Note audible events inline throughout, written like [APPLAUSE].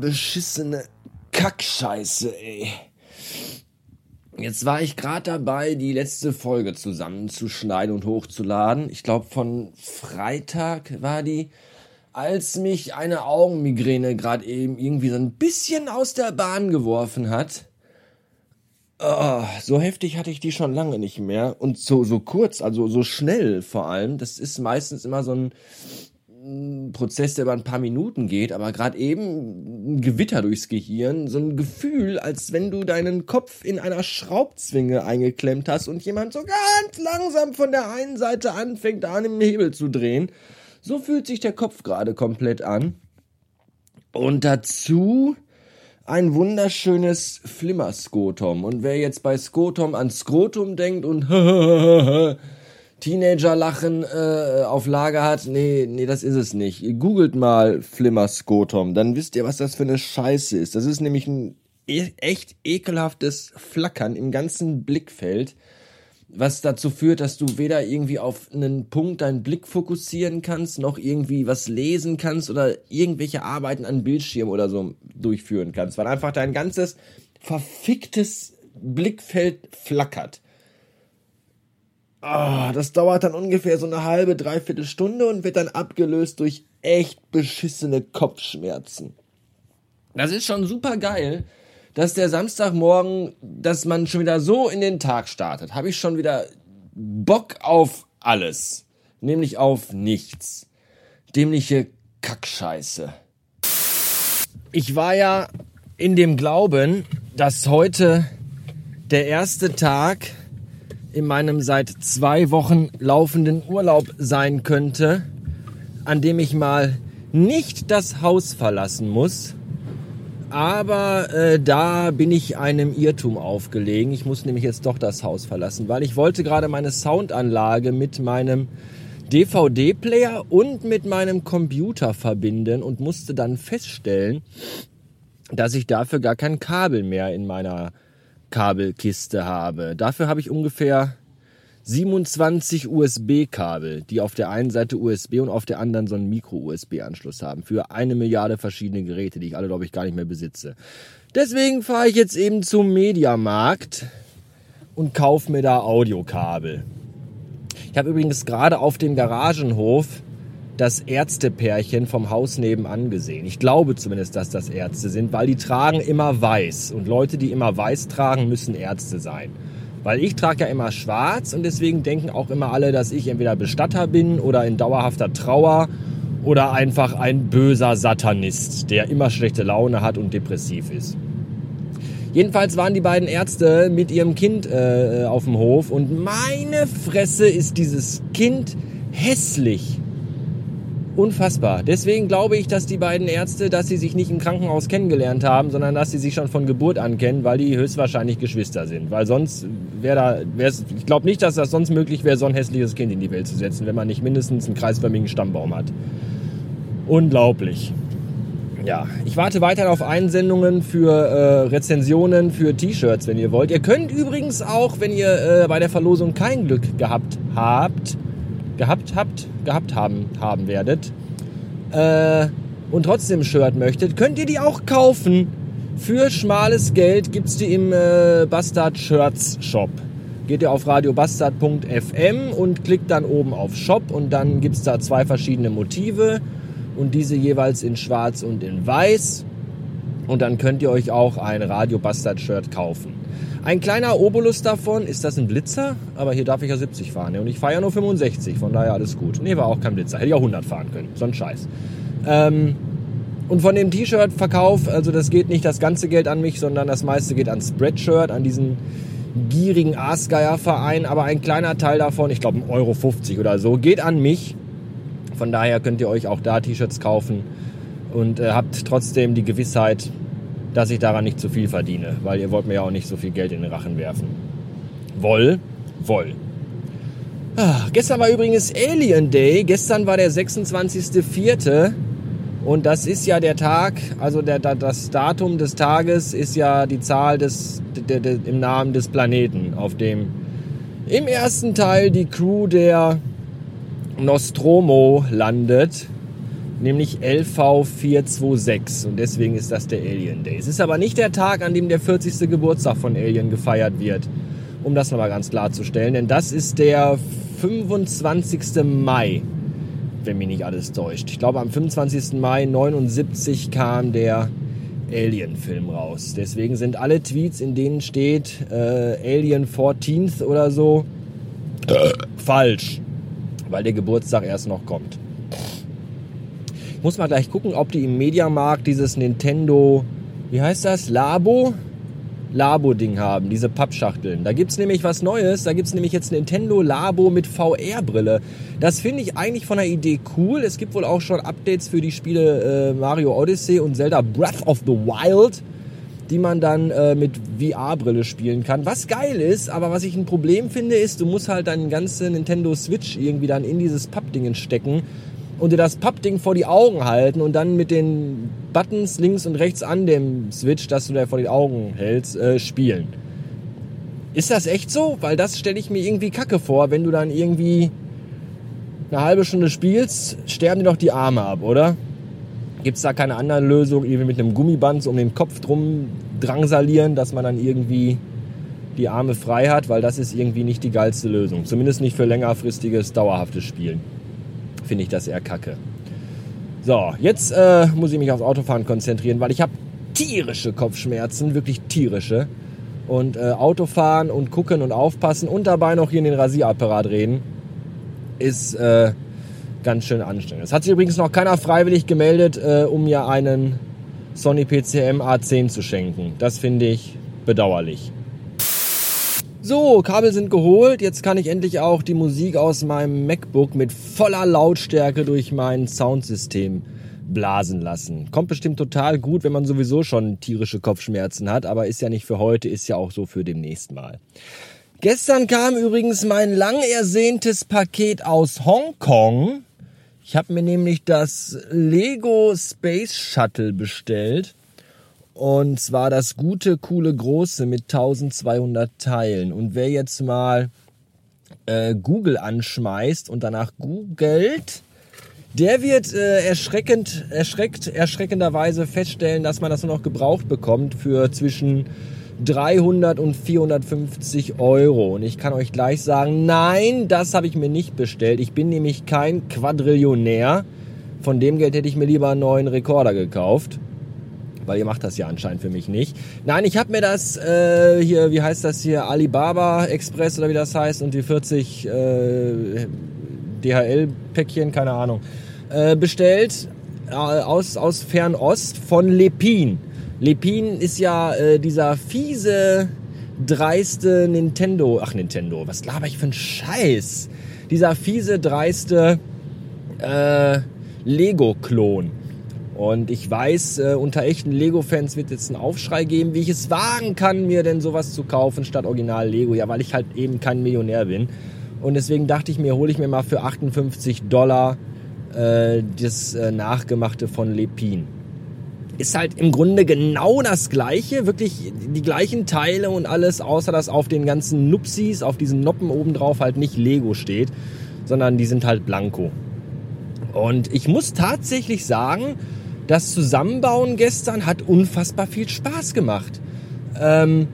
beschissene Kackscheiße, ey. Jetzt war ich gerade dabei, die letzte Folge zusammenzuschneiden und hochzuladen. Ich glaube, von Freitag war die, als mich eine Augenmigräne gerade eben irgendwie so ein bisschen aus der Bahn geworfen hat. Oh, so heftig hatte ich die schon lange nicht mehr. Und so, so kurz, also so schnell vor allem. Das ist meistens immer so ein Prozess, der über ein paar Minuten geht, aber gerade eben ein Gewitter durchs Gehirn, so ein Gefühl, als wenn du deinen Kopf in einer Schraubzwinge eingeklemmt hast und jemand so ganz langsam von der einen Seite anfängt, an dem Hebel zu drehen. So fühlt sich der Kopf gerade komplett an. Und dazu ein wunderschönes Flimmerskotum. Und wer jetzt bei Skotum an Skrotum denkt und [LAUGHS] Teenager-Lachen äh, auf Lager hat, nee, nee, das ist es nicht. Googelt mal Flimmerskotum, dann wisst ihr, was das für eine Scheiße ist. Das ist nämlich ein e echt ekelhaftes Flackern im ganzen Blickfeld, was dazu führt, dass du weder irgendwie auf einen Punkt deinen Blick fokussieren kannst, noch irgendwie was lesen kannst oder irgendwelche Arbeiten an Bildschirm oder so durchführen kannst, weil einfach dein ganzes verficktes Blickfeld flackert. Oh, das dauert dann ungefähr so eine halbe, dreiviertel Stunde und wird dann abgelöst durch echt beschissene Kopfschmerzen. Das ist schon super geil, dass der Samstagmorgen, dass man schon wieder so in den Tag startet. Habe ich schon wieder Bock auf alles. Nämlich auf nichts. Dämliche Kackscheiße. Ich war ja in dem Glauben, dass heute der erste Tag in meinem seit zwei Wochen laufenden Urlaub sein könnte, an dem ich mal nicht das Haus verlassen muss. Aber äh, da bin ich einem Irrtum aufgelegen. Ich muss nämlich jetzt doch das Haus verlassen, weil ich wollte gerade meine Soundanlage mit meinem DVD-Player und mit meinem Computer verbinden und musste dann feststellen, dass ich dafür gar kein Kabel mehr in meiner Kabelkiste habe. Dafür habe ich ungefähr 27 USB-Kabel, die auf der einen Seite USB und auf der anderen so einen Micro-USB-Anschluss haben. Für eine Milliarde verschiedene Geräte, die ich alle, glaube ich, gar nicht mehr besitze. Deswegen fahre ich jetzt eben zum Mediamarkt und kaufe mir da Audiokabel. Ich habe übrigens gerade auf dem Garagenhof das Ärztepärchen vom Haus nebenan gesehen. Ich glaube zumindest, dass das Ärzte sind, weil die tragen immer weiß. Und Leute, die immer weiß tragen, müssen Ärzte sein. Weil ich trage ja immer schwarz und deswegen denken auch immer alle, dass ich entweder Bestatter bin oder in dauerhafter Trauer oder einfach ein böser Satanist, der immer schlechte Laune hat und depressiv ist. Jedenfalls waren die beiden Ärzte mit ihrem Kind äh, auf dem Hof und meine Fresse ist dieses Kind hässlich. Unfassbar. Deswegen glaube ich, dass die beiden Ärzte, dass sie sich nicht im Krankenhaus kennengelernt haben, sondern dass sie sich schon von Geburt an kennen, weil die höchstwahrscheinlich Geschwister sind. Weil sonst wäre da, wär's, ich glaube nicht, dass das sonst möglich wäre, so ein hässliches Kind in die Welt zu setzen, wenn man nicht mindestens einen kreisförmigen Stammbaum hat. Unglaublich. Ja, ich warte weiter auf Einsendungen für äh, Rezensionen für T-Shirts, wenn ihr wollt. Ihr könnt übrigens auch, wenn ihr äh, bei der Verlosung kein Glück gehabt habt, gehabt habt, gehabt haben, haben werdet äh, und trotzdem Shirt möchtet, könnt ihr die auch kaufen. Für schmales Geld gibt's die im äh, Bastard Shirts Shop. Geht ihr auf radiobastard.fm und klickt dann oben auf Shop und dann gibt's da zwei verschiedene Motive und diese jeweils in schwarz und in weiß. Und dann könnt ihr euch auch ein Radio Bastard Shirt kaufen. Ein kleiner Obolus davon, ist das ein Blitzer? Aber hier darf ich ja 70 fahren. Ne? Und ich fahre ja nur 65, von daher alles gut. Nee, war auch kein Blitzer. Hätte ich auch 100 fahren können. So ein Scheiß. Ähm, und von dem T-Shirt-Verkauf, also das geht nicht das ganze Geld an mich, sondern das meiste geht an Spreadshirt, an diesen gierigen Aasgeier-Verein. Aber ein kleiner Teil davon, ich glaube 1,50 Euro oder so, geht an mich. Von daher könnt ihr euch auch da T-Shirts kaufen und äh, habt trotzdem die Gewissheit, dass ich daran nicht zu viel verdiene, weil ihr wollt mir ja auch nicht so viel Geld in den Rachen werfen. Woll, woll. Ah, gestern war übrigens Alien Day. Gestern war der 26.04. Und das ist ja der Tag, also der, das Datum des Tages ist ja die Zahl des, de, de, im Namen des Planeten, auf dem im ersten Teil die Crew der Nostromo landet nämlich LV426 und deswegen ist das der Alien Day. Es ist aber nicht der Tag, an dem der 40. Geburtstag von Alien gefeiert wird, um das nochmal ganz klarzustellen, denn das ist der 25. Mai, wenn mich nicht alles täuscht. Ich glaube, am 25. Mai 79 kam der Alien-Film raus. Deswegen sind alle Tweets, in denen steht äh, Alien 14th oder so, äh. falsch, weil der Geburtstag erst noch kommt. Muss mal gleich gucken, ob die im Mediamarkt dieses Nintendo, wie heißt das, Labo? Labo-Ding haben, diese Pappschachteln. Da gibt's nämlich was Neues. Da gibt's nämlich jetzt Nintendo Labo mit VR-Brille. Das finde ich eigentlich von der Idee cool. Es gibt wohl auch schon Updates für die Spiele äh, Mario Odyssey und Zelda Breath of the Wild, die man dann äh, mit VR-Brille spielen kann. Was geil ist, aber was ich ein Problem finde, ist, du musst halt deinen ganzen Nintendo Switch irgendwie dann in dieses Pappdingen stecken und dir das Pappding vor die Augen halten und dann mit den Buttons links und rechts an dem Switch, das du da vor die Augen hältst, äh, spielen. Ist das echt so? Weil das stelle ich mir irgendwie kacke vor, wenn du dann irgendwie eine halbe Stunde spielst, sterben dir doch die Arme ab, oder? Gibt es da keine andere Lösung, irgendwie mit einem Gummiband so um den Kopf drum drangsalieren, dass man dann irgendwie die Arme frei hat, weil das ist irgendwie nicht die geilste Lösung. Zumindest nicht für längerfristiges, dauerhaftes Spielen finde ich das eher kacke. So, jetzt äh, muss ich mich aufs Autofahren konzentrieren, weil ich habe tierische Kopfschmerzen, wirklich tierische. Und äh, Autofahren und gucken und aufpassen und dabei noch hier in den Rasierapparat reden, ist äh, ganz schön anstrengend. Es hat sich übrigens noch keiner freiwillig gemeldet, äh, um mir einen Sony PCM A10 zu schenken. Das finde ich bedauerlich. So, Kabel sind geholt. Jetzt kann ich endlich auch die Musik aus meinem MacBook mit voller Lautstärke durch mein Soundsystem blasen lassen. Kommt bestimmt total gut, wenn man sowieso schon tierische Kopfschmerzen hat, aber ist ja nicht für heute, ist ja auch so für demnächst mal. Gestern kam übrigens mein lang ersehntes Paket aus Hongkong. Ich habe mir nämlich das Lego Space Shuttle bestellt. Und zwar das gute, coole, große mit 1200 Teilen. Und wer jetzt mal äh, Google anschmeißt und danach googelt, der wird äh, erschreckend, erschreckt, erschreckenderweise feststellen, dass man das nur noch gebraucht bekommt für zwischen 300 und 450 Euro. Und ich kann euch gleich sagen, nein, das habe ich mir nicht bestellt. Ich bin nämlich kein Quadrillionär. Von dem Geld hätte ich mir lieber einen neuen Rekorder gekauft weil ihr macht das ja anscheinend für mich nicht. Nein, ich habe mir das äh, hier, wie heißt das hier, Alibaba Express oder wie das heißt und die 40 äh, DHL-Päckchen, keine Ahnung, äh, bestellt äh, aus, aus Fernost von Lepin. Lepin ist ja äh, dieser fiese, dreiste Nintendo, ach Nintendo, was laber ich für ein Scheiß? Dieser fiese, dreiste äh, Lego-Klon. Und ich weiß, äh, unter echten Lego-Fans wird jetzt einen Aufschrei geben, wie ich es wagen kann, mir denn sowas zu kaufen statt Original Lego. Ja, weil ich halt eben kein Millionär bin. Und deswegen dachte ich mir, hole ich mir mal für 58 Dollar äh, das äh, Nachgemachte von Lepin. Ist halt im Grunde genau das gleiche, wirklich die gleichen Teile und alles, außer dass auf den ganzen Nupsis, auf diesen Noppen obendrauf halt nicht Lego steht, sondern die sind halt blanko. Und ich muss tatsächlich sagen, das Zusammenbauen gestern hat unfassbar viel Spaß gemacht. Ähm,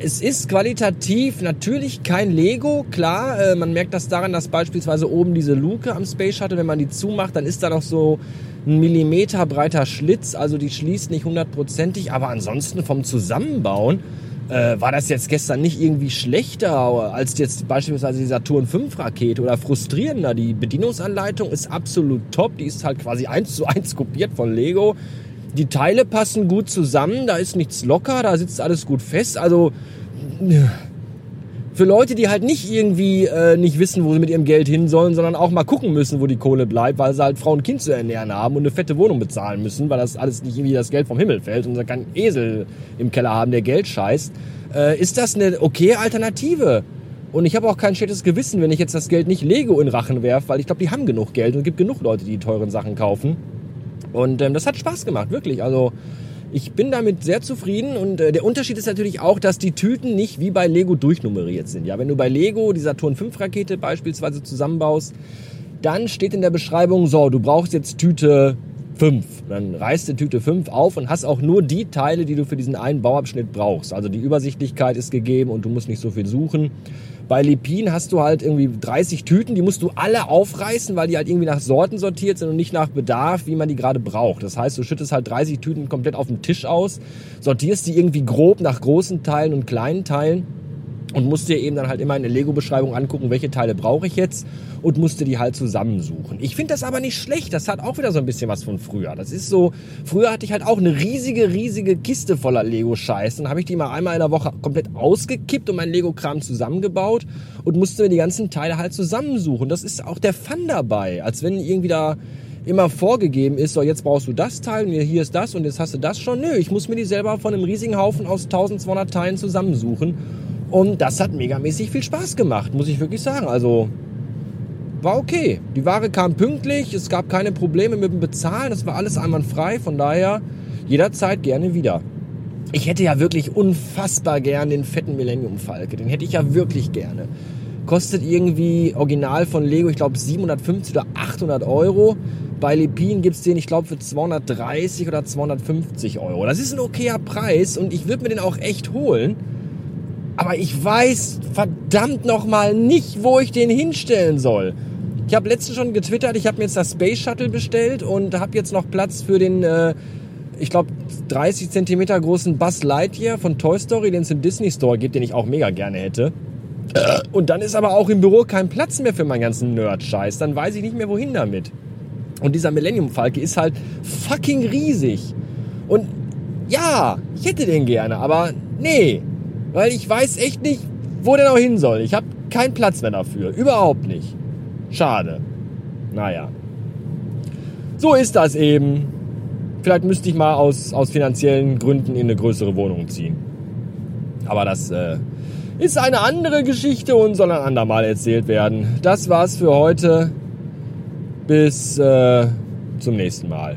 es ist qualitativ natürlich kein Lego, klar. Äh, man merkt das daran, dass beispielsweise oben diese Luke am Space Shuttle, wenn man die zumacht, dann ist da noch so ein Millimeter breiter Schlitz, also die schließt nicht hundertprozentig, aber ansonsten vom Zusammenbauen äh, war das jetzt gestern nicht irgendwie schlechter als jetzt beispielsweise die Saturn 5 Rakete oder frustrierender. Die Bedienungsanleitung ist absolut top. Die ist halt quasi eins zu eins kopiert von Lego. Die Teile passen gut zusammen. Da ist nichts locker. Da sitzt alles gut fest. Also, für Leute, die halt nicht irgendwie äh, nicht wissen, wo sie mit ihrem Geld hin sollen, sondern auch mal gucken müssen, wo die Kohle bleibt, weil sie halt Frau und Kind zu ernähren haben und eine fette Wohnung bezahlen müssen, weil das alles nicht irgendwie das Geld vom Himmel fällt und sie keinen Esel im Keller haben, der Geld scheißt, äh, ist das eine okay Alternative. Und ich habe auch kein schlechtes Gewissen, wenn ich jetzt das Geld nicht Lego in Rachen werfe, weil ich glaube, die haben genug Geld und es gibt genug Leute, die, die teuren Sachen kaufen. Und ähm, das hat Spaß gemacht, wirklich. Also ich bin damit sehr zufrieden und äh, der Unterschied ist natürlich auch, dass die Tüten nicht wie bei Lego durchnummeriert sind. Ja, wenn du bei Lego die Saturn 5 Rakete beispielsweise zusammenbaust, dann steht in der Beschreibung, so, du brauchst jetzt Tüte 5. Dann reißt du Tüte 5 auf und hast auch nur die Teile, die du für diesen einen Bauabschnitt brauchst. Also die Übersichtlichkeit ist gegeben und du musst nicht so viel suchen. Bei Lepin hast du halt irgendwie 30 Tüten, die musst du alle aufreißen, weil die halt irgendwie nach Sorten sortiert sind und nicht nach Bedarf, wie man die gerade braucht. Das heißt, du schüttest halt 30 Tüten komplett auf den Tisch aus, sortierst die irgendwie grob nach großen Teilen und kleinen Teilen und musst dir eben dann halt immer in der Lego-Beschreibung angucken, welche Teile brauche ich jetzt und musste die halt zusammensuchen. Ich finde das aber nicht schlecht. Das hat auch wieder so ein bisschen was von früher. Das ist so, früher hatte ich halt auch eine riesige, riesige Kiste voller Lego-Scheiß. Dann habe ich die mal einmal in der Woche komplett ausgekippt und mein Lego-Kram zusammengebaut und musste mir die ganzen Teile halt zusammensuchen. Das ist auch der Fun dabei. Als wenn irgendwie da immer vorgegeben ist, so jetzt brauchst du das Teil, hier ist das und jetzt hast du das schon. Nö, ich muss mir die selber von einem riesigen Haufen aus 1200 Teilen zusammensuchen und das hat megamäßig viel Spaß gemacht, muss ich wirklich sagen. Also war okay. Die Ware kam pünktlich, es gab keine Probleme mit dem Bezahlen, das war alles einwandfrei. Von daher jederzeit gerne wieder. Ich hätte ja wirklich unfassbar gern den fetten Millennium Falke. Den hätte ich ja wirklich gerne. Kostet irgendwie original von Lego, ich glaube 750 oder 800 Euro. Bei Lepin gibt's den, ich glaube, für 230 oder 250 Euro. Das ist ein okayer Preis und ich würde mir den auch echt holen. Aber ich weiß verdammt nochmal nicht, wo ich den hinstellen soll. Ich habe letztens schon getwittert, ich habe mir jetzt das Space Shuttle bestellt und habe jetzt noch Platz für den, äh, ich glaube, 30 Zentimeter großen Buzz Lightyear von Toy Story, den es im Disney Store gibt, den ich auch mega gerne hätte. Und dann ist aber auch im Büro kein Platz mehr für meinen ganzen Nerd-Scheiß. Dann weiß ich nicht mehr, wohin damit. Und dieser Millennium Falke ist halt fucking riesig. Und ja, ich hätte den gerne, aber nee, weil ich weiß echt nicht, wo der noch hin soll. Ich habe keinen Platz mehr dafür. Überhaupt nicht. Schade. Naja. So ist das eben. Vielleicht müsste ich mal aus, aus finanziellen Gründen in eine größere Wohnung ziehen. Aber das äh, ist eine andere Geschichte und soll ein andermal erzählt werden. Das war's für heute. Bis äh, zum nächsten Mal.